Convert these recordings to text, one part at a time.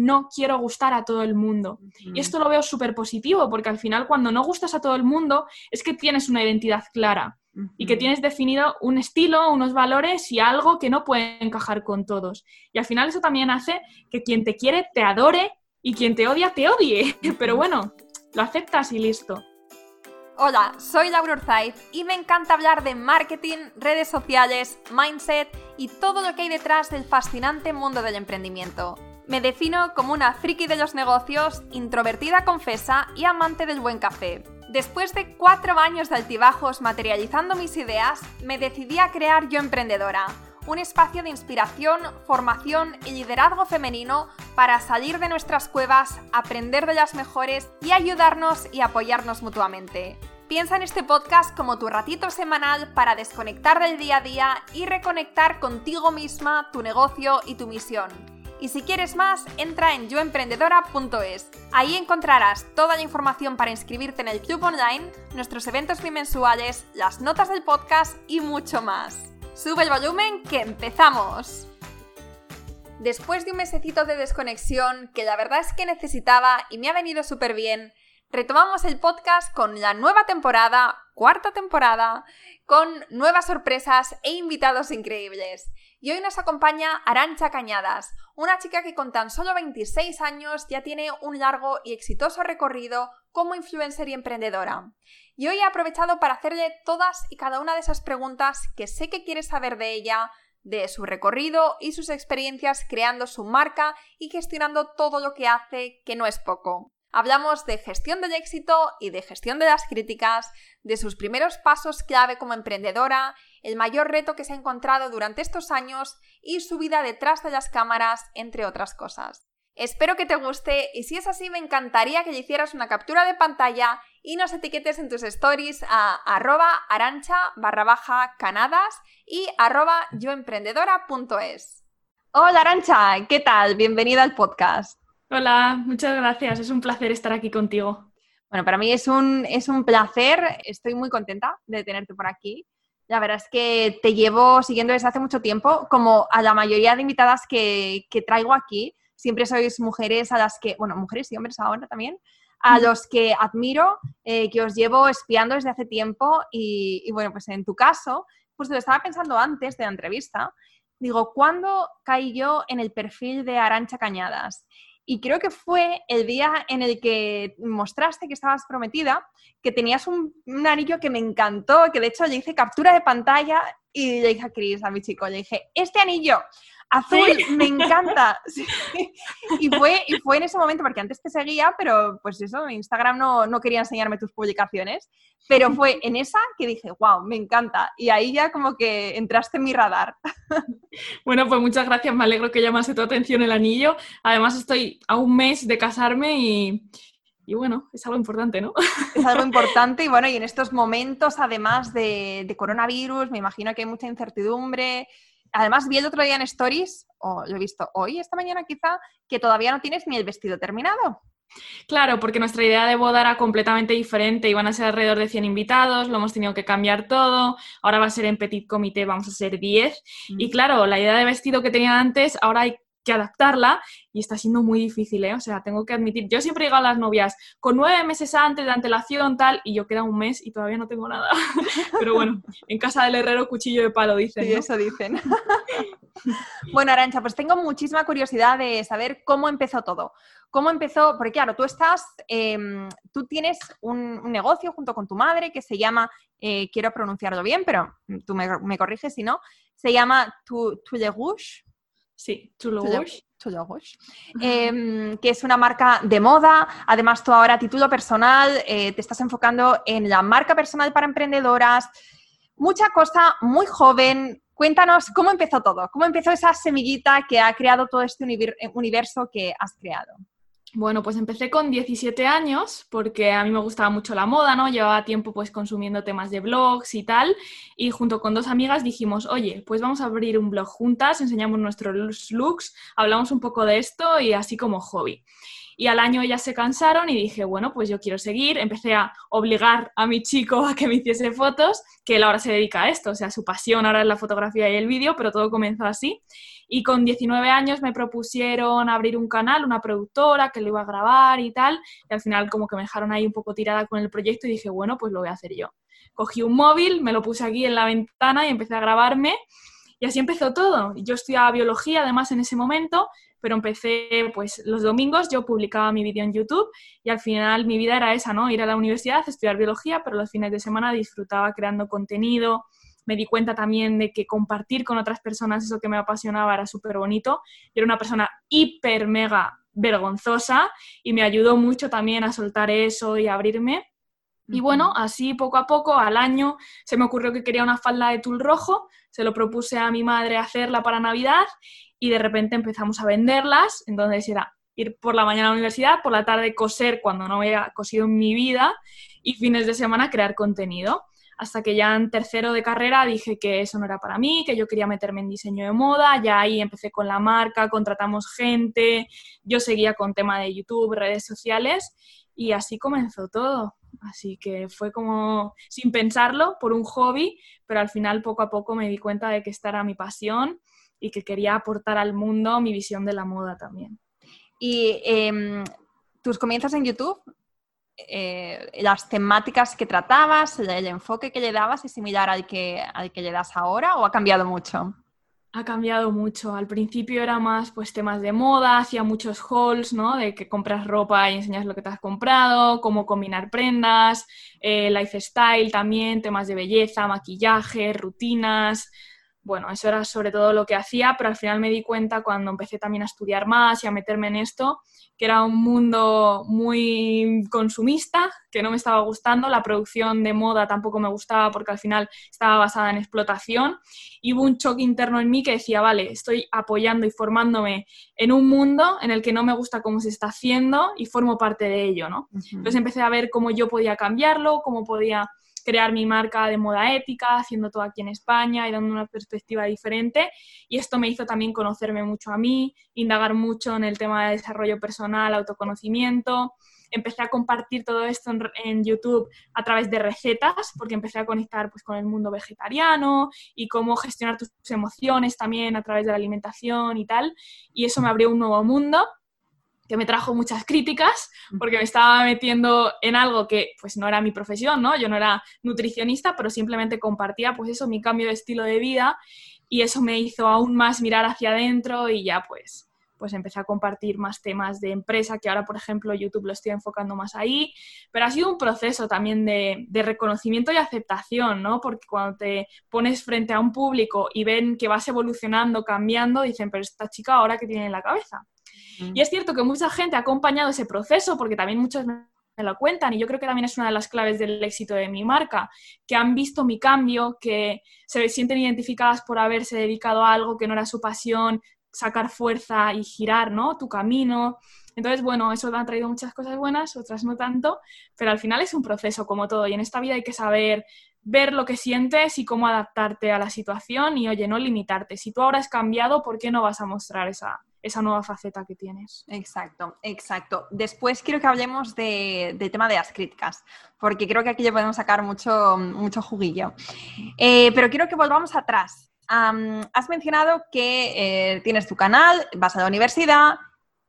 no quiero gustar a todo el mundo. Y esto lo veo súper positivo, porque al final cuando no gustas a todo el mundo es que tienes una identidad clara y que tienes definido un estilo, unos valores y algo que no puede encajar con todos. Y al final eso también hace que quien te quiere te adore y quien te odia te odie. Pero bueno, lo aceptas y listo. Hola, soy Laura Urzaiz y me encanta hablar de marketing, redes sociales, mindset y todo lo que hay detrás del fascinante mundo del emprendimiento. Me defino como una friki de los negocios, introvertida confesa y amante del buen café. Después de cuatro años de altibajos materializando mis ideas, me decidí a crear Yo Emprendedora, un espacio de inspiración, formación y liderazgo femenino para salir de nuestras cuevas, aprender de las mejores y ayudarnos y apoyarnos mutuamente. Piensa en este podcast como tu ratito semanal para desconectar del día a día y reconectar contigo misma, tu negocio y tu misión. Y si quieres más, entra en yoemprendedora.es. Ahí encontrarás toda la información para inscribirte en el club online, nuestros eventos bimensuales, las notas del podcast y mucho más. Sube el volumen que empezamos. Después de un mesecito de desconexión que la verdad es que necesitaba y me ha venido súper bien, retomamos el podcast con la nueva temporada, cuarta temporada, con nuevas sorpresas e invitados increíbles. Y hoy nos acompaña Arancha Cañadas, una chica que con tan solo 26 años ya tiene un largo y exitoso recorrido como influencer y emprendedora. Y hoy he aprovechado para hacerle todas y cada una de esas preguntas que sé que quieres saber de ella, de su recorrido y sus experiencias creando su marca y gestionando todo lo que hace, que no es poco. Hablamos de gestión del éxito y de gestión de las críticas, de sus primeros pasos clave como emprendedora, el mayor reto que se ha encontrado durante estos años y su vida detrás de las cámaras, entre otras cosas. Espero que te guste y si es así me encantaría que le hicieras una captura de pantalla y nos etiquetes en tus stories a arroba arancha barra baja canadas y arroba yoemprendedora.es. Hola Arancha, ¿qué tal? Bienvenida al podcast. Hola, muchas gracias. Es un placer estar aquí contigo. Bueno, para mí es un, es un placer. Estoy muy contenta de tenerte por aquí. La verdad es que te llevo siguiendo desde hace mucho tiempo, como a la mayoría de invitadas que, que traigo aquí. Siempre sois mujeres a las que, bueno, mujeres y hombres ahora también, a los que admiro, eh, que os llevo espiando desde hace tiempo y, y, bueno, pues en tu caso, pues lo estaba pensando antes de la entrevista, digo, ¿cuándo caí yo en el perfil de Arancha Cañadas? Y creo que fue el día en el que mostraste que estabas prometida, que tenías un, anillo que me encantó, que de hecho le hice captura de pantalla y le dije a Cris, a mi chico, le dije, este anillo azul, me encanta. Y, fue, y fue en ese momento, porque antes te seguía, pero pues eso, Instagram no, no quería enseñarme tus publicaciones, pero fue en esa que dije, wow, me encanta. Y ahí ya como que entraste en mi radar. Bueno, pues muchas gracias, me alegro que llamase tu atención el anillo. Además estoy a un mes de casarme y... Y bueno, es algo importante, ¿no? Es algo importante y bueno, y en estos momentos, además de, de coronavirus, me imagino que hay mucha incertidumbre, Además, vi el otro día en Stories, o lo he visto hoy, esta mañana quizá, que todavía no tienes ni el vestido terminado. Claro, porque nuestra idea de boda era completamente diferente. Iban a ser alrededor de 100 invitados, lo hemos tenido que cambiar todo. Ahora va a ser en petit comité, vamos a ser 10. Y mm. claro, la idea de vestido que tenía antes, ahora hay que adaptarla y está siendo muy difícil, ¿eh? O sea, tengo que admitir, yo siempre digo a las novias, con nueve meses antes de antelación tal, y yo queda un mes y todavía no tengo nada. Pero bueno, en casa del herrero cuchillo de palo, dicen. Sí, eso dicen. bueno, Arancha, pues tengo muchísima curiosidad de saber cómo empezó todo. ¿Cómo empezó? Porque claro, tú estás, em, tú tienes un, negocio junto con tu madre que se llama, eh, quiero pronunciarlo bien, pero tú me, corriges si no, se llama Tu, tu Rouge. Sí, Toulouse. Eh, que es una marca de moda. Además, tú ahora a título personal eh, te estás enfocando en la marca personal para emprendedoras. Mucha cosa, muy joven. Cuéntanos cómo empezó todo, cómo empezó esa semillita que ha creado todo este universo que has creado. Bueno, pues empecé con 17 años porque a mí me gustaba mucho la moda, ¿no? Llevaba tiempo pues consumiendo temas de blogs y tal y junto con dos amigas dijimos, oye, pues vamos a abrir un blog juntas, enseñamos nuestros looks, hablamos un poco de esto y así como hobby. Y al año ellas se cansaron y dije, bueno, pues yo quiero seguir. Empecé a obligar a mi chico a que me hiciese fotos, que él ahora se dedica a esto, o sea, su pasión ahora es la fotografía y el vídeo, pero todo comenzó así. Y con 19 años me propusieron abrir un canal, una productora que lo iba a grabar y tal, y al final como que me dejaron ahí un poco tirada con el proyecto y dije, bueno, pues lo voy a hacer yo. Cogí un móvil, me lo puse aquí en la ventana y empecé a grabarme. Y así empezó todo. Yo estudiaba biología además en ese momento pero empecé, pues los domingos yo publicaba mi vídeo en YouTube y al final mi vida era esa, ¿no? Ir a la universidad, estudiar biología, pero los fines de semana disfrutaba creando contenido. Me di cuenta también de que compartir con otras personas eso que me apasionaba era súper bonito. Yo era una persona hiper, mega vergonzosa y me ayudó mucho también a soltar eso y a abrirme. Y bueno, así poco a poco, al año, se me ocurrió que quería una falda de tul rojo, se lo propuse a mi madre hacerla para Navidad y de repente empezamos a venderlas, entonces era ir por la mañana a la universidad, por la tarde coser cuando no había cosido en mi vida y fines de semana crear contenido. Hasta que ya en tercero de carrera dije que eso no era para mí, que yo quería meterme en diseño de moda, ya ahí empecé con la marca, contratamos gente, yo seguía con tema de YouTube, redes sociales y así comenzó todo. Así que fue como sin pensarlo, por un hobby, pero al final poco a poco me di cuenta de que esta era mi pasión y que quería aportar al mundo mi visión de la moda también. Y em, tus comienzos en YouTube, eh, las temáticas que tratabas, el, enfoque que le dabas, ¿es similar al que, al que le das ahora o ha cambiado mucho? Ha cambiado mucho. Al principio era más pues temas de moda, hacía muchos hauls, ¿no? De que compras ropa y enseñas lo que te has comprado, cómo combinar prendas, eh, lifestyle también, temas de belleza, maquillaje, rutinas, bueno, eso era sobre todo lo que hacía, pero al final me di cuenta cuando empecé también a estudiar más y a meterme en esto, que era un mundo muy consumista, que no me estaba gustando, la producción de moda tampoco me gustaba porque al final estaba basada en explotación y hubo un choque interno en mí que decía, vale, estoy apoyando y formándome en un mundo en el que no me gusta cómo se está haciendo y formo parte de ello, ¿no? Entonces empecé a ver cómo yo podía cambiarlo, cómo podía crear mi marca de moda ética, haciendo todo aquí en España y dando una perspectiva diferente. Y esto me hizo también conocerme mucho a mí, indagar mucho en el tema de desarrollo personal, autoconocimiento. Empecé a compartir todo esto en, YouTube a través de recetas, porque empecé a conectar pues, con el mundo vegetariano y cómo gestionar tus emociones también a través de la alimentación y tal. Y eso me abrió un nuevo mundo que me trajo muchas críticas porque me estaba metiendo en algo que pues no era mi profesión, ¿no? Yo no era nutricionista, pero simplemente compartía pues eso, mi cambio de estilo de vida y eso me hizo aún más mirar hacia adentro y ya pues pues empecé a compartir más temas de empresa, que ahora, por ejemplo, YouTube lo estoy enfocando más ahí, pero ha sido un proceso también de, de, reconocimiento y aceptación, ¿no? Porque cuando te pones frente a un público y ven que vas evolucionando, cambiando, dicen, pero esta chica ahora que tiene en la cabeza. Y es cierto que mucha gente ha acompañado ese proceso, porque también muchos me lo cuentan, y yo creo que también es una de las claves del éxito de mi marca, que han visto mi cambio, que se sienten identificadas por haberse dedicado a algo que no era su pasión, sacar fuerza y girar, ¿no? Tu camino. Entonces, bueno, eso ha traído muchas cosas buenas, otras no tanto, pero al final es un proceso como todo y en esta vida hay que saber ver lo que sientes y cómo adaptarte a la situación y, oye, no limitarte. Si tú ahora has cambiado, ¿por qué no vas a mostrar esa, esa nueva faceta que tienes. Exacto, exacto. Después quiero que hablemos de, del tema de las críticas, porque creo que aquí ya podemos sacar mucho, mucho juguillo. Eh, pero quiero que volvamos atrás. has mencionado que eh, tienes tu canal, vas a la universidad,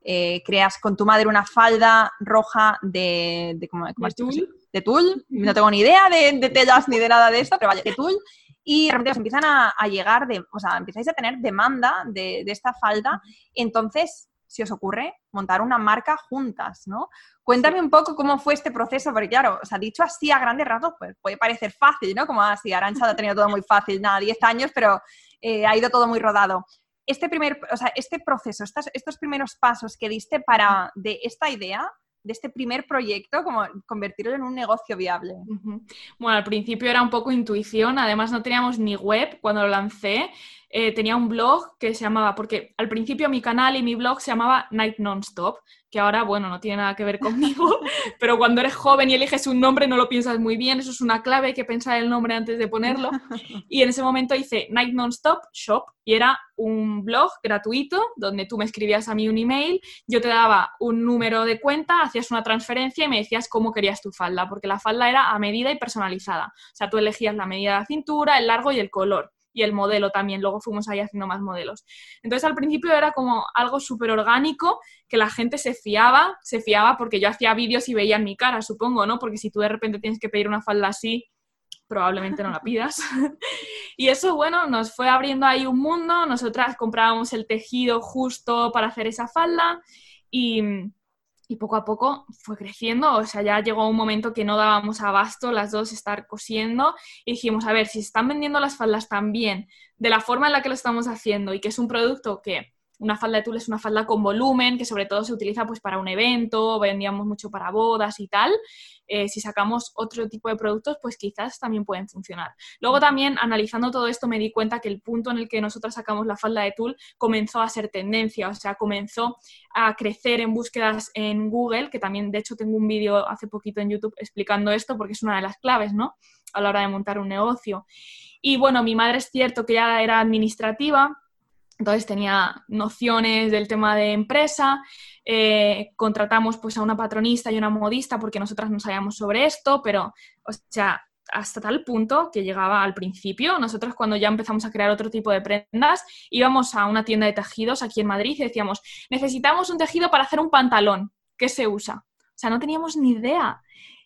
eh, creas con tu madre una falda roja de, de, ¿cómo, de, tul. de tul. No tengo ni idea de, de telas ni de nada de esto, pero vaya, de tul y de repente os empiezan a, llegar, de, o sea, empezáis a tener demanda de, esta falda, entonces si os ocurre montar una marca juntas, ¿no? Cuéntame un poco cómo fue este proceso, porque claro, o sea, dicho así a grandes rasgos, pues puede parecer fácil, ¿no? Como así, Arancha lo ha tenido todo muy fácil, nada, 10 años, pero eh, ha ido todo muy rodado. Este primer, o sea, este proceso, estos, estos primeros pasos que diste para de esta idea, de este primer proyecto, como convertirlo en un negocio viable? Bueno, al principio era un poco intuición, además no teníamos ni web cuando lo lancé. eh, tenía un blog que se llamaba, porque al principio mi canal y mi blog se llamaba Night Nonstop, que ahora, bueno, no tiene nada que ver conmigo, pero cuando eres joven y eliges un nombre no lo piensas muy bien, eso es una clave, hay que pensar el nombre antes de ponerlo. Y en ese momento hice Night Nonstop Shop y era un blog gratuito donde tú me escribías a mí un email, yo te daba un número de cuenta, hacías una transferencia y me decías cómo querías tu falda, porque la falda era a medida y personalizada. O sea, tú elegías la medida de la cintura, el largo y el color y el modelo también. Luego fuimos ahí haciendo más modelos. Entonces al principio era como algo súper orgánico que la gente se fiaba, se fiaba porque yo hacía vídeos y veían mi cara, supongo, ¿no? Porque si tú de repente tienes que pedir una falda así, probablemente no la pidas. y eso, bueno, nos fue abriendo ahí un mundo. Nosotras comprábamos el tejido justo para hacer esa falda y y poco a poco fue creciendo, o sea, ya llegó un momento que no dábamos abasto las dos estar cosiendo y dijimos, a ver, si están vendiendo las faldas tan bien, de la forma en la que lo estamos haciendo y que es un producto que una falda de tul es una falda con volumen, que sobre todo se utiliza pues para un evento, vendíamos mucho para bodas y tal. Eh, si sacamos otro tipo de productos, pues quizás también pueden funcionar. Luego también, analizando todo esto, me di cuenta que el punto en el que nosotros sacamos la falda de tul comenzó a ser tendencia, o sea, comenzó a crecer en búsquedas en Google, que también, de hecho, tengo un vídeo hace poquito en YouTube explicando esto, porque es una de las claves, ¿no? A la hora de montar un negocio. Y bueno, mi madre es cierto que ya era administrativa, entonces tenía nociones del tema de empresa, eh, contratamos pues a una patronista y una modista porque nosotras no sabíamos sobre esto, pero o sea, hasta tal punto que llegaba al principio, nosotros cuando ya empezamos a crear otro tipo de prendas, íbamos a una tienda de tejidos aquí en Madrid y decíamos, necesitamos un tejido para hacer un pantalón, ¿qué se usa? O sea, no teníamos ni idea.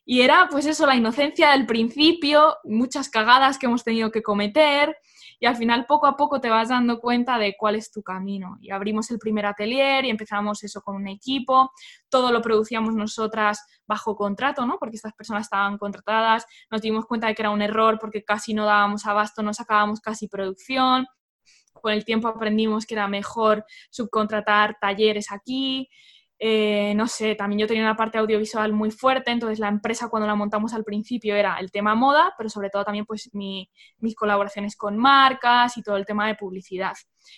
Y era pues eso, la inocencia del principio, muchas cagadas que hemos tenido que cometer, y al final poco a poco te vas dando cuenta de cuál es tu camino. Y abrimos el primer atelier y empezamos eso con un equipo, todo lo producíamos nosotras bajo contrato, ¿no? Porque estas personas estaban contratadas, nos dimos cuenta de que era un error porque casi no dábamos abasto, no sacábamos casi producción. Con el tiempo aprendimos que era mejor subcontratar talleres aquí, eh, no sé, también yo tenía una parte audiovisual muy fuerte, entonces la empresa cuando la montamos al principio era el tema moda, pero sobre todo también pues mis colaboraciones con marcas y todo el tema de publicidad.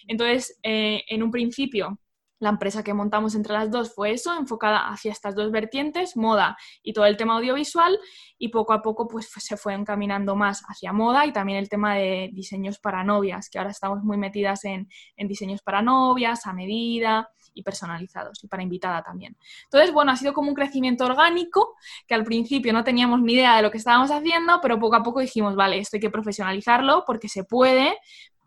Entonces, eh, en un principio, la empresa que montamos entre las dos fue eso, enfocada hacia estas dos vertientes, moda y todo el tema audiovisual, y poco a poco pues se fue encaminando más hacia moda y también el tema de diseños para novias, que ahora estamos muy metidas en, en diseños para novias, a medida, y personalizados y para invitada también. Entonces, bueno, ha sido como un crecimiento orgánico que al principio no teníamos ni idea de lo que estábamos haciendo, pero poco a poco dijimos, vale, esto hay que profesionalizarlo porque se puede,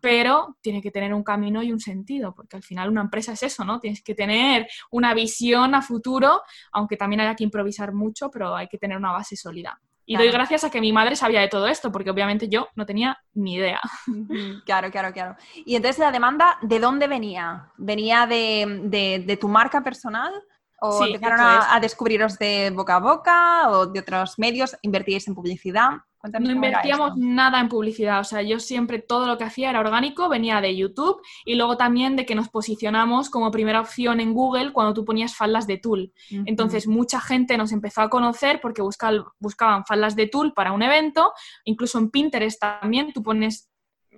pero tiene que tener un camino y un sentido, porque al final una empresa es eso, ¿no? Tienes que tener una visión a futuro, aunque también haya que improvisar mucho, pero hay que tener una base sólida. Y doy gracias a que mi madre sabía de todo esto, porque obviamente yo no tenía ni idea. Claro, claro, claro. Y entonces la demanda, ¿de dónde venía? ¿Venía de, tu marca personal? ¿O empezaron a, a, descubriros de boca a boca o de otros medios? ¿Invertíais en publicidad? no invertíamos nada en publicidad, o sea, yo siempre todo lo que hacía era orgánico, venía de YouTube y luego también de que nos posicionamos como primera opción en Google cuando tú ponías faldas de tul. Entonces, mucha gente nos empezó a conocer porque buscaban faldas de tul para un evento, incluso en Pinterest también tú pones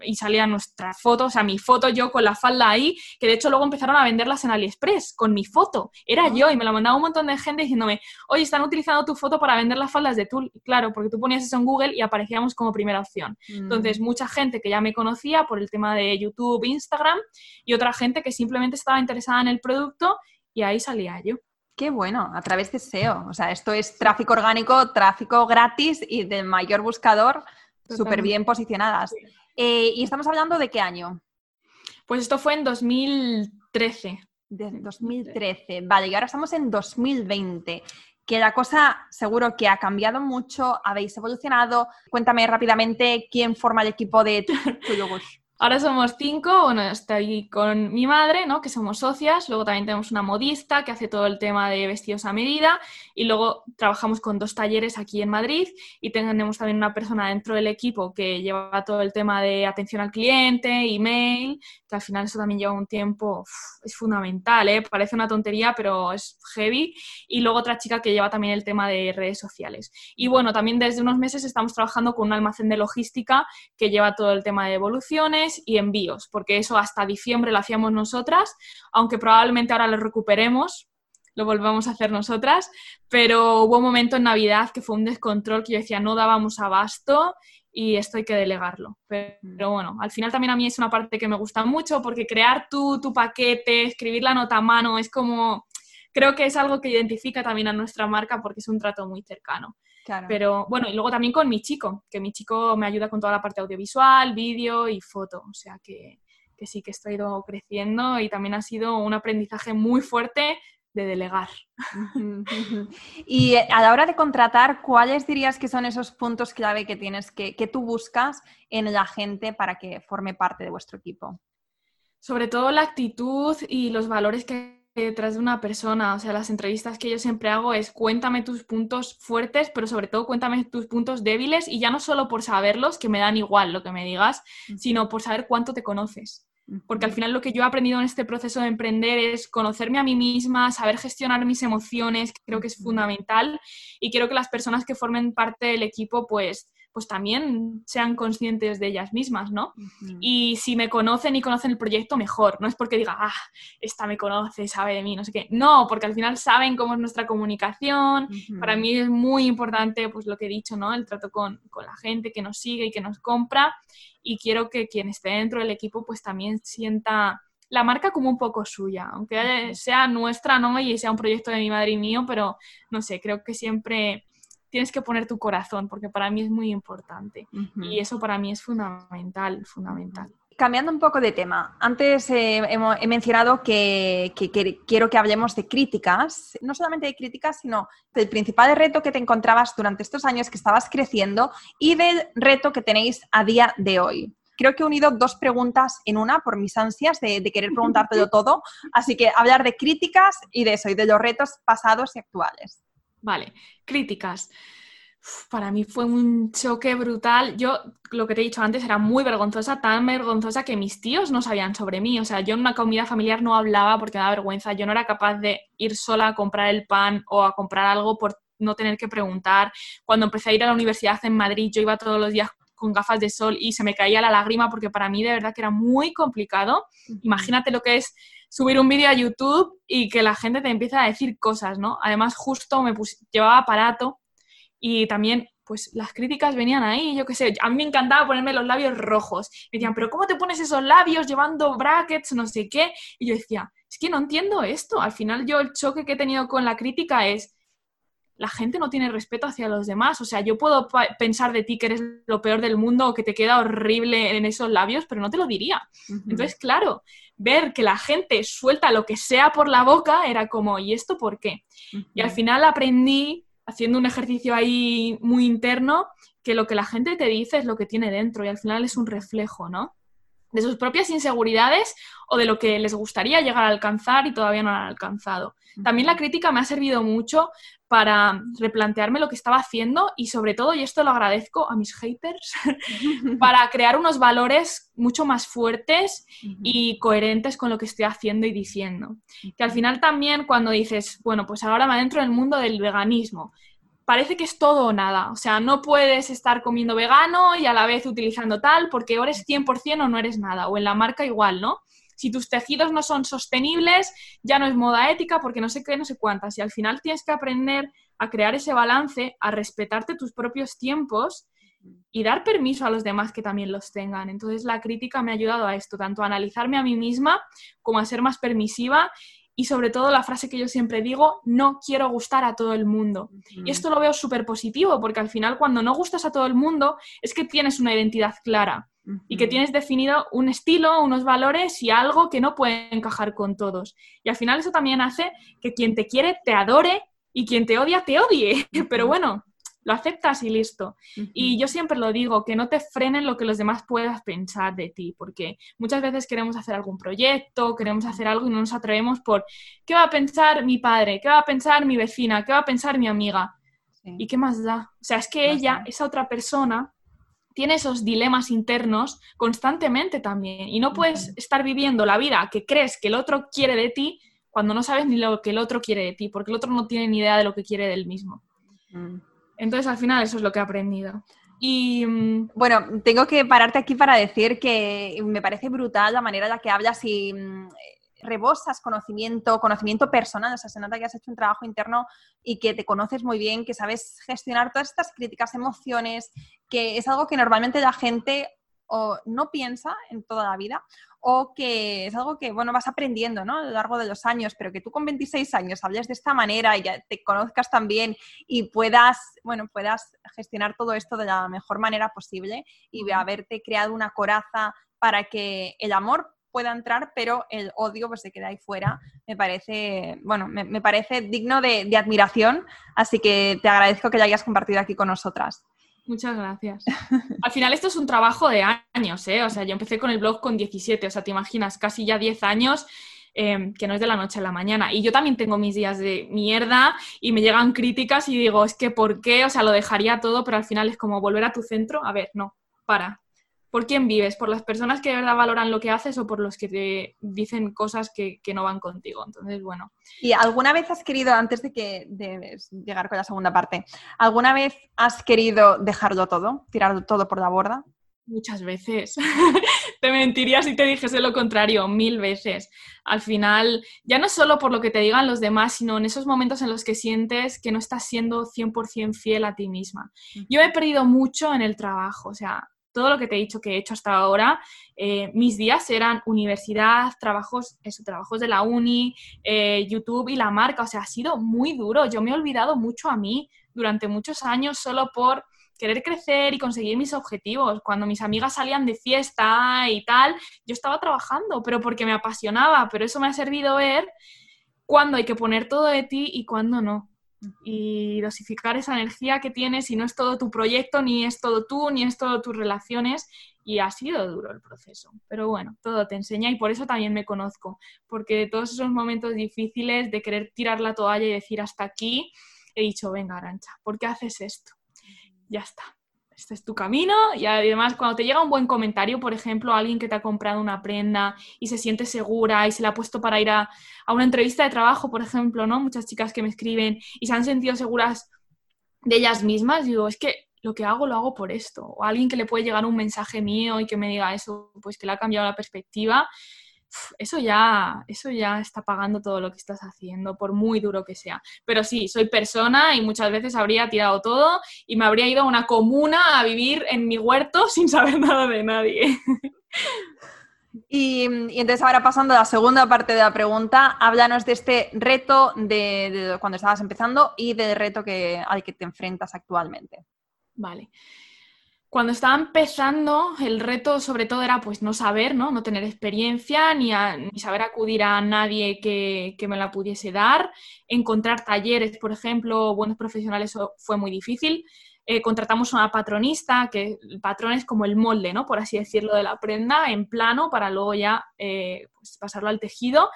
y salía nuestra foto, o sea, mi foto yo con la falda ahí, que de hecho luego empezaron a venderlas en AliExpress con mi foto. Era yo y me la mandaba un montón de gente diciéndome, oye, están utilizando tu foto para vender las faldas de Tul. claro, porque tú ponías eso en Google y aparecíamos como primera opción. Entonces, mm. mucha gente que ya me conocía por el tema de YouTube, Instagram y otra gente que simplemente estaba interesada en el producto y ahí salía yo. Qué bueno, a través de SEO. O sea, esto es tráfico orgánico, tráfico gratis y del mayor buscador, súper bien posicionadas. Eh, ¿Y estamos hablando de qué año? Pues esto fue en 2013. De 2013, vale, y ahora estamos en 2020 que la cosa seguro que ha cambiado mucho, habéis evolucionado. Cuéntame rápidamente quién forma el equipo de Tuyugush. Ahora somos cinco, bueno, estoy con mi madre, ¿no? Que somos socias, luego también tenemos una modista que hace todo el tema de vestidos a medida y luego trabajamos con dos talleres aquí en Madrid y tenemos también una persona dentro del equipo que lleva todo el tema de atención al cliente, email, que al final eso también lleva un tiempo, es fundamental, ¿eh? Parece una tontería, pero es heavy. Y luego otra chica que lleva también el tema de redes sociales. Y bueno, también desde unos meses estamos trabajando con un almacén de logística que lleva todo el tema de evoluciones y envíos, porque eso hasta diciembre lo hacíamos nosotras, aunque probablemente ahora lo recuperemos, lo volvemos a hacer nosotras, pero hubo un momento en Navidad que fue un descontrol que yo decía no dábamos abasto y esto hay que delegarlo. Pero, bueno, al final también a mí es una parte que me gusta mucho porque crear tú tu paquete, escribir la nota a mano, es como, creo que es algo que identifica también a nuestra marca porque es un trato muy cercano. Pero bueno, y luego también con mi chico, que mi chico me ayuda con toda la parte audiovisual, vídeo y foto. O sea que, que sí que estoy ido creciendo y también ha sido un aprendizaje muy fuerte de delegar. y a la hora de contratar, ¿cuáles dirías que son esos puntos clave que tienes que, que tú buscas en la gente para que forme parte de vuestro equipo? Sobre todo la actitud y los valores que detrás de una persona. O sea, las entrevistas que yo siempre hago es cuéntame tus puntos fuertes, pero sobre todo cuéntame tus puntos débiles y ya no solo por saberlos, que me dan igual lo que me digas, sino por saber cuánto te conoces. Porque al final lo que yo he aprendido en este proceso de emprender es conocerme a mí misma, saber gestionar mis emociones, que creo que es fundamental. Y quiero que las personas que formen parte del equipo, pues pues también sean conscientes de ellas mismas, ¿no? Y si me conocen y conocen el proyecto, mejor. No es porque diga, ah, esta me conoce, sabe de mí, no sé qué. No, porque al final saben cómo es nuestra comunicación. Para mí es muy importante, pues lo que he dicho, ¿no? El trato con, con la gente que nos sigue y que nos compra. Y quiero que quien esté dentro del equipo, pues también sienta la marca como un poco suya, aunque sea nuestra, ¿no? Y sea un proyecto de mi madre y mío, pero no sé, creo que siempre tienes que poner tu corazón, porque para mí es muy importante. Y eso para mí es fundamental, fundamental. Cambiando un poco de tema, antes he, mencionado que, quiero que hablemos de críticas, no solamente de críticas, sino del principal reto que te encontrabas durante estos años que estabas creciendo y del reto que tenéis a día de hoy. Creo que he unido dos preguntas en una por mis ansias de, de querer preguntártelo todo, así que hablar de críticas y de eso, y de los retos pasados y actuales. Vale, críticas. para mí fue un choque brutal. Yo, lo que te he dicho antes, era muy vergonzosa, tan vergonzosa que mis tíos no sabían sobre mí. O sea, yo en una comida familiar no hablaba porque me daba vergüenza. Yo no era capaz de ir sola a comprar el pan o a comprar algo por no tener que preguntar. Cuando empecé a ir a la universidad en Madrid, yo iba todos los días con gafas de sol y se me caía la lágrima porque para mí de verdad que era muy complicado. Imagínate lo que es subir un vídeo a YouTube y que la gente te empiece a decir cosas, ¿no? Además, justo me llevaba aparato y también, pues las críticas venían ahí, yo qué sé, a mí me encantaba ponerme los labios rojos. Me decían, pero ¿cómo te pones esos labios llevando brackets, no sé qué? Y yo decía, es que no entiendo esto. Al final yo el choque que he tenido con la crítica es, la gente no tiene respeto hacia los demás. O sea, yo puedo pensar de ti que eres lo peor del mundo o que te queda horrible en esos labios, pero no te lo diría. Entonces, claro, ver que la gente suelta lo que sea por la boca era como, ¿y esto por qué? Y al final aprendí, haciendo un ejercicio ahí muy interno, que lo que la gente te dice es lo que tiene dentro y al final es un reflejo, ¿no? de sus propias inseguridades o de lo que les gustaría llegar a alcanzar y todavía no han alcanzado. También la crítica me ha servido mucho para replantearme lo que estaba haciendo y sobre todo, y esto lo agradezco a mis haters, para crear unos valores mucho más fuertes y coherentes con lo que estoy haciendo y diciendo. Que al final también cuando dices, bueno, pues ahora me adentro en el mundo del veganismo, parece que es todo o nada. O sea, no puedes estar comiendo vegano y a la vez utilizando tal porque o eres 100% o no eres nada. O en la marca igual, ¿no? Si tus tejidos no son sostenibles, ya no es moda ética porque no sé qué, no sé cuántas. Y al final tienes que aprender a crear ese balance, a respetarte tus propios tiempos y dar permiso a los demás que también los tengan. Entonces la crítica me ha ayudado a esto, tanto a analizarme a mí misma como a ser más permisiva y sobre todo la frase que yo siempre digo, no quiero gustar a todo el mundo. Y esto lo veo súper positivo porque al final cuando no gustas a todo el mundo es que tienes una identidad clara y que tienes definido un estilo, unos valores y algo que no puede encajar con todos. Y al final eso también hace que quien te quiere te adore y quien te odia te odie. Pero bueno, lo aceptas y listo. Y yo siempre lo digo, que no te frenen lo que los demás puedan pensar de ti, porque muchas veces queremos hacer algún proyecto, queremos hacer algo y no nos atrevemos por qué va a pensar mi padre, qué va a pensar mi vecina, qué va a pensar mi amiga. ¿Y qué más da? O sea, es que ella, esa otra persona, tiene esos dilemas internos constantemente también y no puedes estar viviendo la vida que crees que el otro quiere de ti cuando no sabes ni lo que el otro quiere de ti, porque el otro no tiene ni idea de lo que quiere del mismo. Entonces, al final, eso es lo que he aprendido. Y mm, bueno, tengo que pararte aquí para decir que me parece brutal la manera en la que hablas y mm, rebosas conocimiento, conocimiento personal, o sea, se nota que has hecho un trabajo interno y que te conoces muy bien, que sabes gestionar todas estas críticas, emociones, que es algo que normalmente la gente o no piensa en toda la vida o que es algo que, bueno, vas aprendiendo, ¿no? A lo largo de los años, pero que tú con 26 años hables de esta manera y ya te conozcas también y puedas, bueno, puedas gestionar todo esto de la mejor manera posible y haberte creado una coraza para que el amor pueda entrar, pero el odio pues se queda ahí fuera. Me parece, bueno, me, parece digno de, de, admiración, así que te agradezco que lo hayas compartido aquí con nosotras. Muchas gracias. Al final esto es un trabajo de años, ¿eh? O sea, yo empecé con el blog con 17, o sea, te imaginas, casi ya 10 años, em, que no es de la noche a la mañana. Y yo también tengo mis días de mierda y me llegan críticas y digo, es que ¿por qué? O sea, lo dejaría todo, pero al final es como volver a tu centro. A ver, no, para, ¿Por quién vives? ¿Por las personas que de verdad valoran lo que haces o por los que te dicen cosas que, no van contigo? Entonces, bueno. ¿Y alguna vez has querido, antes de que debes llegar con la segunda parte, ¿alguna vez has querido dejarlo todo, tirarlo todo por la borda? Muchas veces. te mentiría si te dijese lo contrario, mil veces. Al final, ya no solo por lo que te digan los demás, sino en esos momentos en los que sientes que no estás siendo 100% fiel a ti misma. Yo he perdido mucho en el trabajo, o sea, todo lo que te he dicho que he hecho hasta ahora, eh, mis días eran universidad, trabajos, eso, trabajos de la uni, eh, YouTube y la marca. O sea, ha sido muy duro. Yo me he olvidado mucho a mí durante muchos años solo por querer crecer y conseguir mis objetivos. Cuando mis amigas salían de fiesta y tal, yo estaba trabajando, pero porque me apasionaba. Pero eso me ha servido ver cuándo hay que poner todo de ti y cuándo no y dosificar esa energía que tienes y no es todo tu proyecto, ni es todo tú, ni es todo tus relaciones y ha sido duro el proceso. Pero bueno, todo te enseña y por eso también me conozco, porque todos esos momentos difíciles de querer tirar la toalla y decir hasta aquí, he dicho, venga, Arancha, ¿por qué haces esto? Ya está este es tu camino y además cuando te llega un buen comentario, por ejemplo, alguien que te ha comprado una prenda y se siente segura y se la ha puesto para ir a, una entrevista de trabajo, por ejemplo, ¿no? Muchas chicas que me escriben y se han sentido seguras de ellas mismas, digo, es que lo que hago lo hago por esto. O alguien que le puede llegar un mensaje mío y que me diga eso, pues que le ha cambiado la perspectiva eso ya, eso ya está pagando todo lo que estás haciendo, por muy duro que sea. Pero sí, soy persona y muchas veces habría tirado todo y me habría ido a una comuna a vivir en mi huerto sin saber nada de nadie. Y, entonces ahora pasando a la segunda parte de la pregunta, háblanos de este reto de, cuando estabas empezando y del reto que, al que te enfrentas actualmente. Vale. Cuando estaba empezando, el reto sobre todo era pues no saber, no, no tener experiencia, ni, ni saber acudir a nadie que, me la pudiese dar. Encontrar talleres, por ejemplo, buenos profesionales fue muy difícil. Eh, contratamos una patronista, que el patrón es como el molde, ¿no? por así decirlo, de la prenda en plano para luego ya eh, pues, pasarlo al tejido.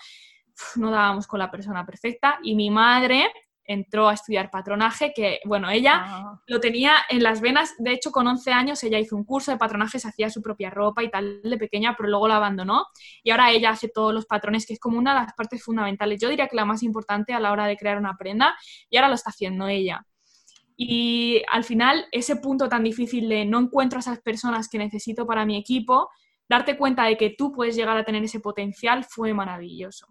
no dábamos con la persona perfecta y mi madre entró a estudiar patronaje, que bueno, ella ah. lo tenía en las venas, de hecho con 11 años ella hizo un curso de patronaje, se hacía su propia ropa y tal de pequeña, pero luego la abandonó y ahora ella hace todos los patrones, que es como una de las partes fundamentales, yo diría que la más importante a la hora de crear una prenda y ahora lo está haciendo ella. Y al final, ese punto tan difícil de no encuentro a esas personas que necesito para mi equipo, darte cuenta de que tú puedes llegar a tener ese potencial fue maravilloso,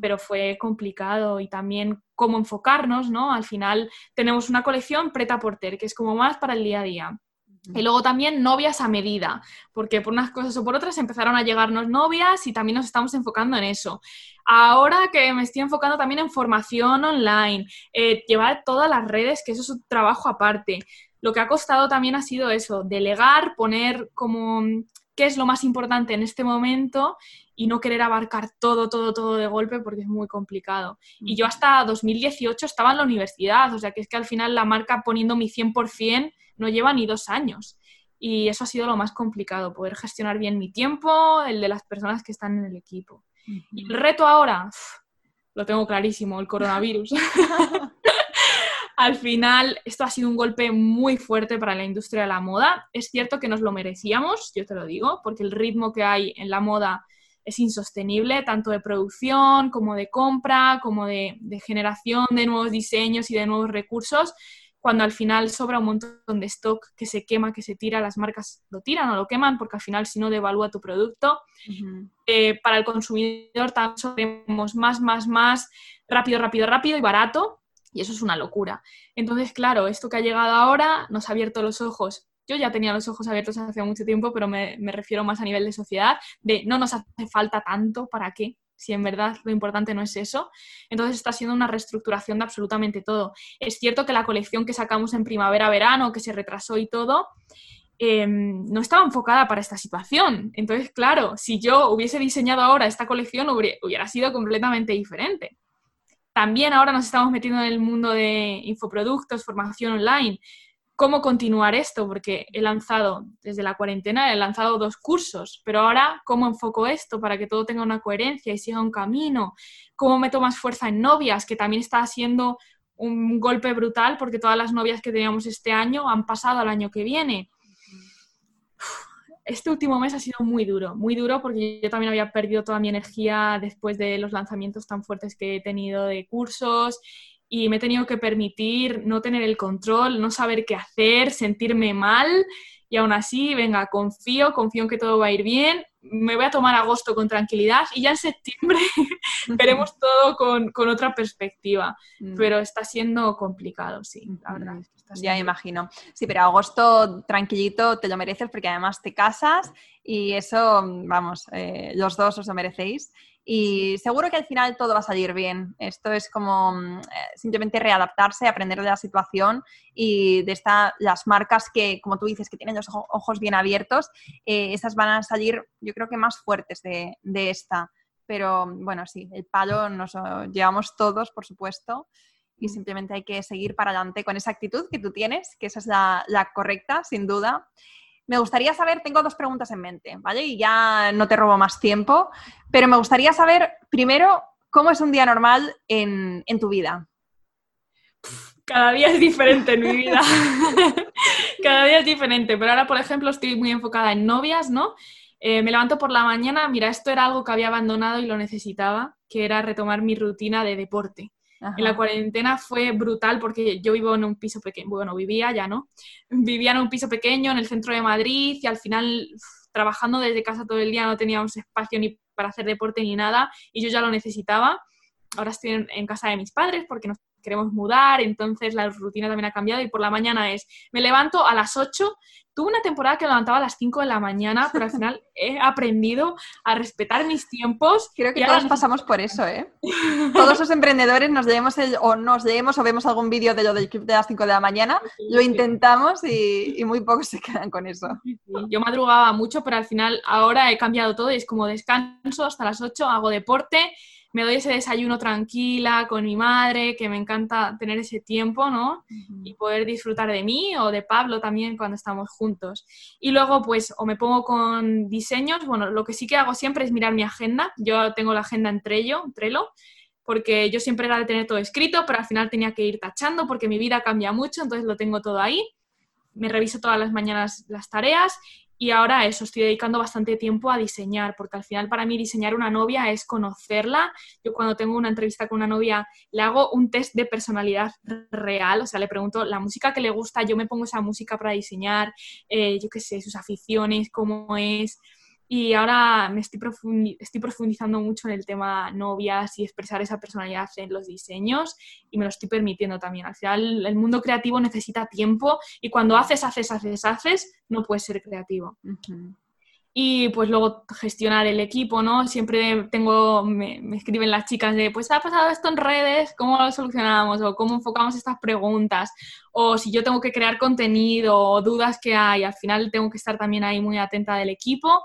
pero fue complicado y también cómo enfocarnos, ¿no? Al final tenemos una colección preta porter, que es como más para el día a día. Y luego también novias a medida, porque por unas cosas o por otras empezaron a llegarnos novias y también nos estamos enfocando en eso. Ahora que me estoy enfocando también en formación online, eh, llevar todas las redes, que eso es un trabajo aparte. Lo que ha costado también ha sido eso, delegar, poner como qué es lo más importante en este momento y no querer abarcar todo, todo, todo de golpe porque es muy complicado. Y yo hasta 2018 estaba en la universidad, o sea que es que al final la marca poniendo mi 100% no lleva ni dos años. Y eso ha sido lo más complicado, poder gestionar bien mi tiempo, el de las personas que están en el equipo. Y el reto ahora, lo tengo clarísimo, el coronavirus. al final esto ha sido un golpe muy fuerte para la industria de la moda. Es cierto que nos lo merecíamos, yo te lo digo, porque el ritmo que hay en la moda es insostenible, tanto de producción como de compra, como de, generación de nuevos diseños y de nuevos recursos, cuando al final sobra un montón de stock que se quema, que se tira, las marcas lo tiran o lo queman porque al final si no devalúa tu producto. Eh, para el consumidor también más, más, más, rápido, rápido, rápido y barato y eso es una locura. Entonces, claro, esto que ha llegado ahora nos ha abierto los ojos. Yo ya tenía los ojos abiertos hace mucho tiempo, pero me, me refiero más a nivel de sociedad, de no nos hace falta tanto, ¿para qué? si en verdad lo importante no es eso. Entonces está siendo una reestructuración de absolutamente todo. Es cierto que la colección que sacamos en primavera-verano, que se retrasó y todo, em, no estaba enfocada para esta situación. Entonces, claro, si yo hubiese diseñado ahora esta colección, hubiera sido completamente diferente. También ahora nos estamos metiendo en el mundo de infoproductos, formación online. Cómo continuar esto, porque he lanzado desde la cuarentena, he lanzado dos cursos, pero ahora cómo enfoco esto para que todo tenga una coherencia y siga un camino, cómo meto más fuerza en novias, que también está haciendo un golpe brutal porque todas las novias que teníamos este año han pasado al año que viene. Este último mes ha sido muy duro, muy duro porque yo también había perdido toda mi energía después de los lanzamientos tan fuertes que he tenido de cursos y me he tenido que permitir no tener el control, no saber qué hacer, sentirme mal y aún así, venga, confío, confío en que todo va a ir bien, me voy a tomar agosto con tranquilidad y ya en septiembre veremos todo con, con otra perspectiva, mm. pero está siendo complicado, sí, la verdad. Ya imagino. Sí, pero agosto tranquilito te lo mereces porque además te casas y eso, vamos, eh, los dos os lo merecéis. Y seguro que al final todo va a salir bien. Esto es como mm, eh, simplemente readaptarse, aprender de la situación y de esta, las marcas que, como tú dices, que tienen los ojos bien abiertos, eh, esas van a salir, yo creo que más fuertes de, de esta. Pero bueno, sí, el palo nos llevamos todos, por supuesto y mm. simplemente hay que seguir para adelante con esa actitud que tú tienes, que esa es la, la, correcta, sin duda. Me gustaría saber, tengo dos preguntas en mente, ¿vale? Y ya no te robo más tiempo, pero me gustaría saber, primero, ¿cómo es un día normal en, en tu vida? Cada día es diferente en mi vida. Cada día es diferente, pero ahora, por ejemplo, estoy muy enfocada en novias, ¿no? Eh, me levanto por la mañana, mira, esto era algo que había abandonado y lo necesitaba, que era retomar mi rutina de deporte. En la cuarentena fue brutal porque yo vivo en un piso pequeño, bueno, vivía ya, ¿no? Vivía en un piso pequeño en el centro de Madrid y al final trabajando desde casa todo el día no teníamos espacio ni para hacer deporte ni nada y yo ya lo necesitaba. Ahora estoy en, casa de mis padres porque nos queremos mudar, entonces la rutina también ha cambiado y por la mañana es, me levanto a las 8 Tuve una temporada que levantaba a las 5 de la mañana, pero al final he aprendido a respetar mis tiempos. Creo que todos pasamos por eso, ¿eh? todos los emprendedores nos leemos o nos leemos o vemos algún vídeo de lo del club de las 5 de la mañana, lo intentamos y, y, muy pocos se quedan con eso. Yo madrugaba mucho, pero al final ahora he cambiado todo y es como descanso hasta las 8, hago deporte me doy ese desayuno tranquila con mi madre, que me encanta tener ese tiempo, ¿no? Y poder disfrutar de mí o de Pablo también cuando estamos juntos. Y luego, pues, o me pongo con diseños, bueno, lo que sí que hago siempre es mirar mi agenda. Yo tengo la agenda en Trello, Trello porque yo siempre era de tener todo escrito, pero al final tenía que ir tachando porque mi vida cambia mucho, entonces lo tengo todo ahí. Me reviso todas las mañanas las tareas y ahora eso, estoy dedicando bastante tiempo a diseñar, porque al final para mí diseñar una novia es conocerla. Yo cuando tengo una entrevista con una novia le hago un test de personalidad real, o sea, le pregunto la música que le gusta, yo me pongo esa música para diseñar, eh, yo qué sé, sus aficiones, cómo es. Y ahora me estoy, estoy profundizando mucho en el tema novias y expresar esa personalidad en los diseños y me lo estoy permitiendo también. Al final, el mundo creativo necesita tiempo y cuando haces, haces, haces, haces, no puedes ser creativo. Y pues luego gestionar el equipo, ¿no? Siempre tengo, me, me, escriben las chicas de, pues ha pasado esto en redes, ¿cómo lo solucionamos? O cómo enfocamos estas preguntas. O si yo tengo que crear contenido o dudas que hay, al final tengo que estar también ahí muy atenta del equipo.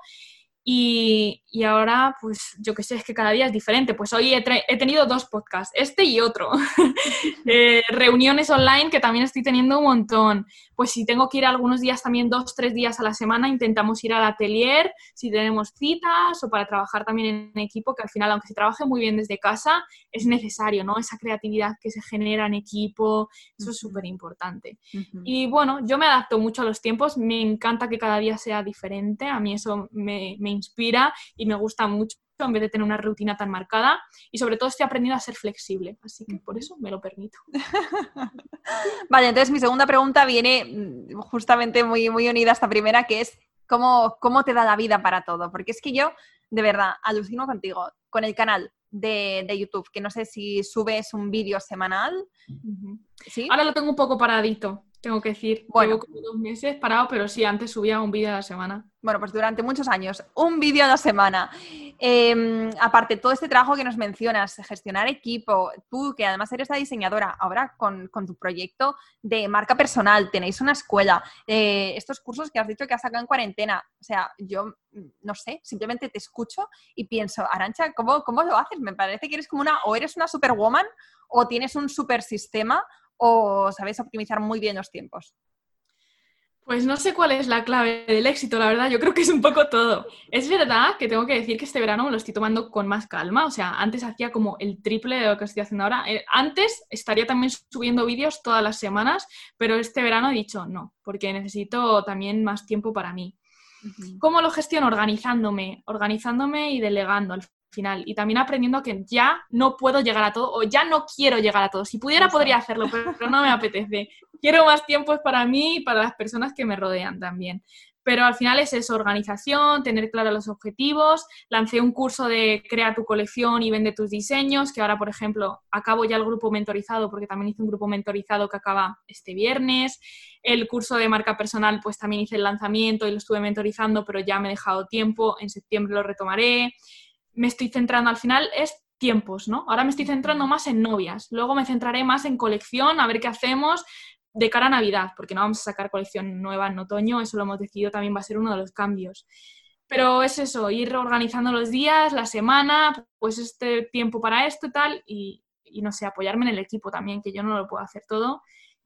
Y, y, ahora, pues yo que sé, es que cada día es diferente. Pues hoy he, he tenido dos podcasts, este y otro. eh, reuniones online que también estoy teniendo un montón. Pues si tengo que ir algunos días, también dos, tres días a la semana, intentamos ir al atelier, si tenemos citas o para trabajar también en equipo, que al final, aunque se trabaje muy bien desde casa, es necesario, ¿no? Esa creatividad que se genera en equipo, eso es súper importante. Uh -huh. Y bueno, yo me adapto mucho a los tiempos, me encanta que cada día sea diferente, a mí eso me, me inspira y me gusta mucho en vez de tener una rutina tan marcada y sobre todo estoy aprendiendo a ser flexible, así que por eso me lo permito. vale, entonces mi segunda pregunta viene mm, justamente muy, muy unida a esta primera, que es ¿cómo, cómo te da la vida para todo, porque es que yo de verdad alucino contigo con el canal de, YouTube, que no sé si subes un vídeo semanal. ¿Sí? Ahora lo tengo un poco paradito, tengo que decir. Bueno. Llevo como dos meses parado, pero sí, antes subía un vídeo a la semana. Bueno, pues durante muchos años, un vídeo a la semana. Eh, aparte, todo este trabajo que nos mencionas, gestionar equipo, tú que además eres la diseñadora, ahora con, tu proyecto de marca personal, tenéis una escuela, eh, estos cursos que has dicho que has sacado en cuarentena, o sea, yo no sé, simplemente te escucho y pienso, Arancha, ¿cómo, cómo lo haces? Me parece que eres como una, o eres una superwoman o tienes un super sistema o sabes optimizar muy bien los tiempos. Pues no sé cuál es la clave del éxito, la verdad, yo creo que es un poco todo. Es verdad que tengo que decir que este verano me lo estoy tomando con más calma, o sea, antes hacía como el triple de lo que estoy haciendo ahora. Eh, antes estaría también subiendo vídeos todas las semanas, pero este verano he dicho no, porque necesito también más tiempo para mí. ¿Cómo lo gestiono? Organizándome, organizándome y delegando al final. Y también aprendiendo que ya no puedo llegar a todo o ya no quiero llegar a todo. Si pudiera, podría hacerlo, pero no me apetece. Quiero más tiempo para mí y para las personas que me rodean también. Pero al final es eso, organización, tener claros los objetivos. Lancé un curso de crea tu colección y vende tus diseños, que ahora, por ejemplo, acabo ya el grupo mentorizado, porque también hice un grupo mentorizado que acaba este viernes. El curso de marca personal, pues también hice el lanzamiento y lo estuve mentorizando, pero ya me he dejado tiempo. En septiembre lo retomaré me estoy centrando al final es tiempos, ¿no? Ahora me estoy centrando más en novias, luego me centraré más en colección, a ver qué hacemos de cara a Navidad, porque no vamos a sacar colección nueva en otoño, eso lo hemos decidido, también va a ser uno de los cambios. Pero es eso, ir organizando los días, la semana, pues este tiempo para esto y tal, y, y no sé, apoyarme en el equipo también, que yo no lo puedo hacer todo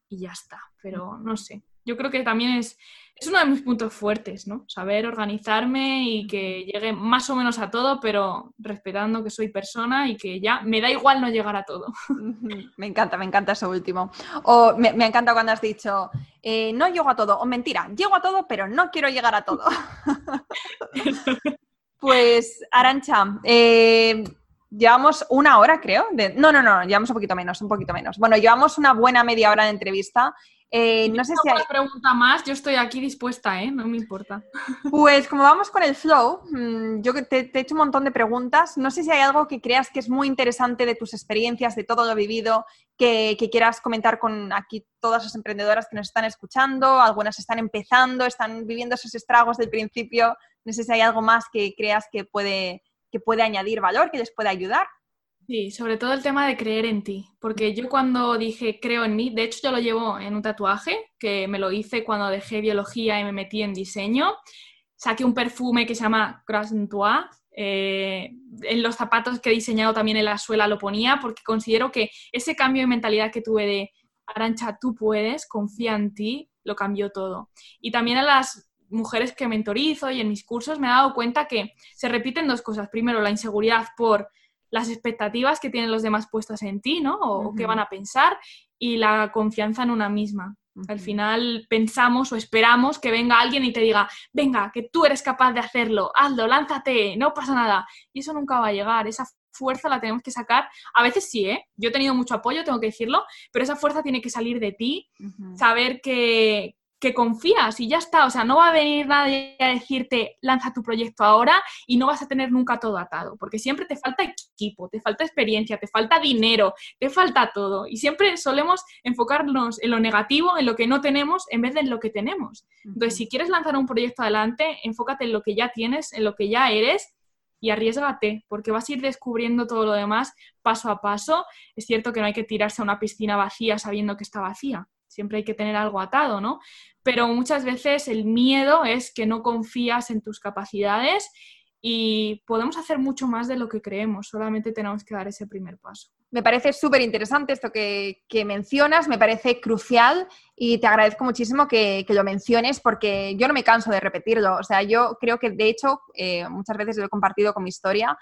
y ya está, pero no sé, yo creo que también es, es uno de mis puntos fuertes, ¿no? Saber organizarme y que llegue más o menos a todo, pero respetando que soy persona y que ya me da igual no llegar a todo. Me encanta, me encanta eso último. O me, encanta cuando has dicho, eh, no llego a todo, o mentira, llego a todo, pero no quiero llegar a todo. pues, Arancha, eh, llevamos una hora, creo. De... No, no, no, llevamos un poquito menos, un poquito menos. Bueno, llevamos una buena media hora de entrevista eh, no sé si hay pregunta más, yo estoy aquí dispuesta, ¿eh? No me importa. Pues como vamos con el flow, mm, yo te, te, he hecho un montón de preguntas. No sé si hay algo que creas que es muy interesante de tus experiencias, de todo lo vivido, que, quieras comentar con aquí todas las emprendedoras que nos están escuchando. Algunas están empezando, están viviendo esos estragos del principio. No sé si hay algo más que creas que puede, que puede añadir valor, que les pueda ayudar. Sí, sobre todo el tema de creer en ti, porque yo cuando dije creo en mí, de hecho yo lo llevo en un tatuaje, que me lo hice cuando dejé biología y me metí en diseño, saqué un perfume que se llama Croissant eh, en los zapatos que he diseñado también en la suela lo ponía, porque considero que ese cambio de mentalidad que tuve de Arancha, tú puedes, confía en ti, lo cambió todo. Y también a las mujeres que mentorizo y en mis cursos me he dado cuenta que se repiten dos cosas. Primero, la inseguridad por las expectativas que tienen los demás puestas en ti, ¿no? O qué van a pensar y la confianza en una misma. Al final pensamos o esperamos que venga alguien y te diga, venga, que tú eres capaz de hacerlo, hazlo, lánzate, no pasa nada. Y eso nunca va a llegar, esa fuerza la tenemos que sacar. A veces sí, ¿eh? Yo he tenido mucho apoyo, tengo que decirlo, pero esa fuerza tiene que salir de ti, saber que, que confías y ya está. O sea, no va a venir nadie a decirte, lanza tu proyecto ahora y no vas a tener nunca todo atado, porque siempre te falta equipo, te falta experiencia, te falta dinero, te falta todo. Y siempre solemos enfocarnos en lo negativo, en lo que no tenemos, en vez de en lo que tenemos. Entonces, si quieres lanzar un proyecto adelante, enfócate en lo que ya tienes, en lo que ya eres y arriesgate, porque vas a ir descubriendo todo lo demás paso a paso. Es cierto que no hay que tirarse a una piscina vacía sabiendo que está vacía siempre hay que tener algo atado, ¿no? Pero muchas veces el miedo es que no confías en tus capacidades y podemos hacer mucho más de lo que creemos, solamente tenemos que dar ese primer paso. Me parece súper interesante esto que, mencionas, me parece crucial y te agradezco muchísimo que, lo menciones porque yo no me canso de repetirlo. O sea, yo creo que de hecho eh, muchas veces lo he compartido con mi historia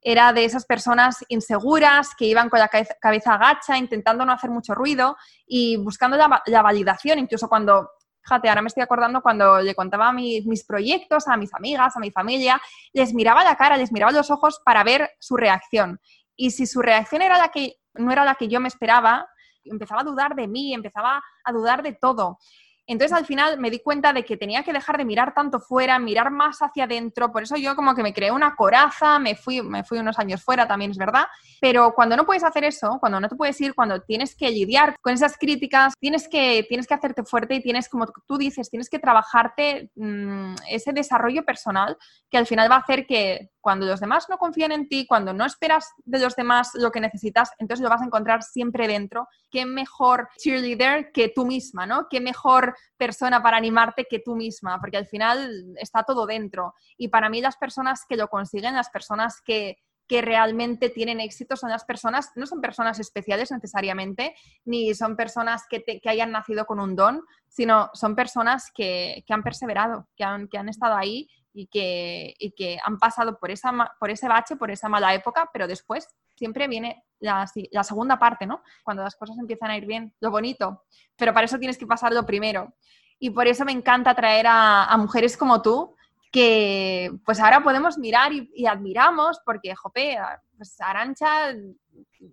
era de esas personas inseguras que iban con la cabeza, agacha, intentando no hacer mucho ruido y buscando la, validación, incluso cuando Fíjate, ahora me estoy acordando cuando le contaba mis proyectos a mis amigas, a mi familia, les miraba la cara, les miraba los ojos para ver su reacción. Y si su reacción era la que no era la que yo me esperaba, empezaba a dudar de mí, empezaba a dudar de todo. Entonces al final me di cuenta de que tenía que dejar de mirar tanto fuera, mirar más hacia adentro, por eso yo como que me creé una coraza, me fui, me fui unos años fuera también, es verdad, pero cuando no puedes hacer eso, cuando no te puedes ir, cuando tienes que lidiar con esas críticas, tienes que, tienes que hacerte fuerte y tienes, como tú dices, tienes que trabajarte mm, ese desarrollo personal que al final va a hacer que cuando los demás no confían en ti, cuando no esperas de los demás lo que necesitas, entonces lo vas a encontrar siempre dentro. Qué mejor cheerleader que tú misma, ¿no? Qué mejor persona para animarte que tú misma, porque al final está todo dentro. Y para mí las personas que lo consiguen, las personas que, realmente tienen éxito son las personas, no son personas especiales necesariamente, ni son personas que, hayan nacido con un don, sino son personas que, han perseverado, que han, que han estado ahí y que, que han pasado por, esa, por ese bache, por esa mala época, pero después siempre viene la, segunda parte, ¿no? Cuando las cosas empiezan a ir bien, lo bonito, pero para eso tienes que pasar lo primero. Y por eso me encanta traer a, mujeres como tú, que pues ahora podemos mirar y, admiramos, porque, jope, pues Arancha,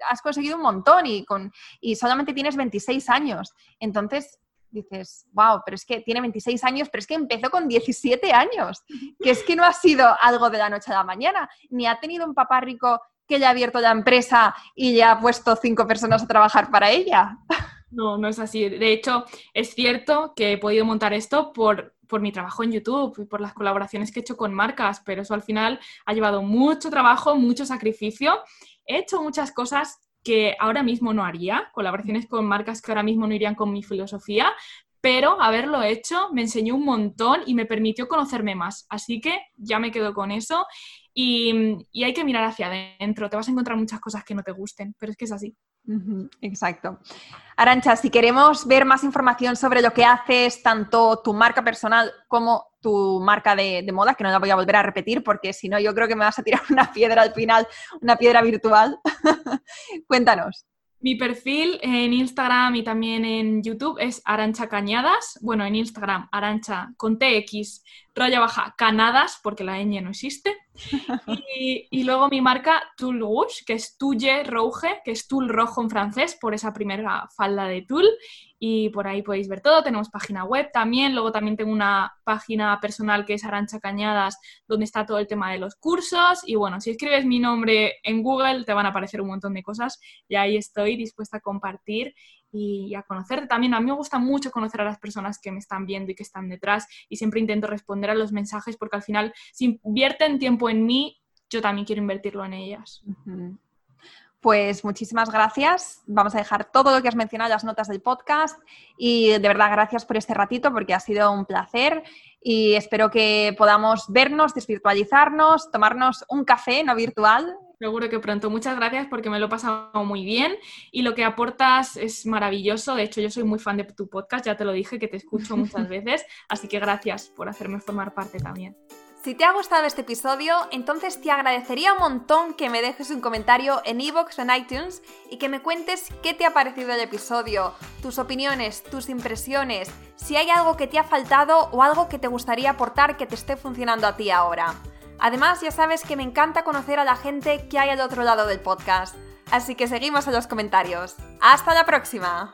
has conseguido un montón y, con, y solamente tienes 26 años. Entonces, dices, wow, pero es que tiene 26 años, pero es que empezó con 17 años, que es que no ha sido algo de la noche a la mañana, ni ha tenido un papá rico que ya ha abierto la empresa y ya ha puesto cinco personas a trabajar para ella. No, no es así. De hecho, es cierto que he podido montar esto por, por mi trabajo en YouTube y por las colaboraciones que he hecho con marcas, pero eso al final ha llevado mucho trabajo, mucho sacrificio. He hecho muchas cosas que ahora mismo no haría, colaboraciones con marcas que ahora mismo no irían con mi filosofía, pero haberlo hecho me enseñó un montón y me permitió conocerme más. Así que ya me quedo con eso y, y hay que mirar hacia adentro. Te vas a encontrar muchas cosas que no te gusten, pero es que es así. Exacto. Arancha, si queremos ver más información sobre lo que haces, tanto tu marca personal como tu marca de, moda, que no la voy a volver a repetir porque si no yo creo que me vas a tirar una piedra al final, una piedra virtual. Cuéntanos. Mi perfil en Instagram y también en YouTube es Arancha Cañadas. Bueno, en Instagram, Arancha con TX, raya baja, Canadas, porque la ñ no existe. Y, luego mi marca Tool Rouge, que es Tulle Rouge, que es tul rojo en francés, por esa primera falda de tul. Y por ahí podéis ver todo. Tenemos página web también, luego también tengo una página personal que es Arancha Cañadas, donde está todo el tema de los cursos. Y bueno, si escribes mi nombre en Google te van a aparecer un montón de cosas. Y ahí estoy dispuesta a compartir y a conocerte también. A mí me gusta mucho conocer a las personas que me están viendo y que están detrás y siempre intento responder a los mensajes porque al final si invierten tiempo en mí, yo también quiero invertirlo en ellas. Pues muchísimas gracias. Vamos a dejar todo lo que has mencionado en las notas del podcast y de verdad gracias por este ratito porque ha sido un placer y espero que podamos vernos, desvirtualizarnos, tomarnos un café no virtual. Seguro que pronto. Muchas gracias porque me lo he pasado muy bien y lo que aportas es maravilloso. De hecho, yo soy muy fan de tu podcast, ya te lo dije, que te escucho muchas veces, así que gracias por hacerme formar parte también. Si te ha gustado este episodio, entonces te agradecería un montón que me dejes un comentario en iVoox o en iTunes y que me cuentes qué te ha parecido el episodio, tus opiniones, tus impresiones, si hay algo que te ha faltado o algo que te gustaría aportar que te esté funcionando a ti ahora. Además, ya sabes que me encanta conocer a la gente que hay al otro lado del podcast. Así que seguimos en los comentarios. ¡Hasta la próxima!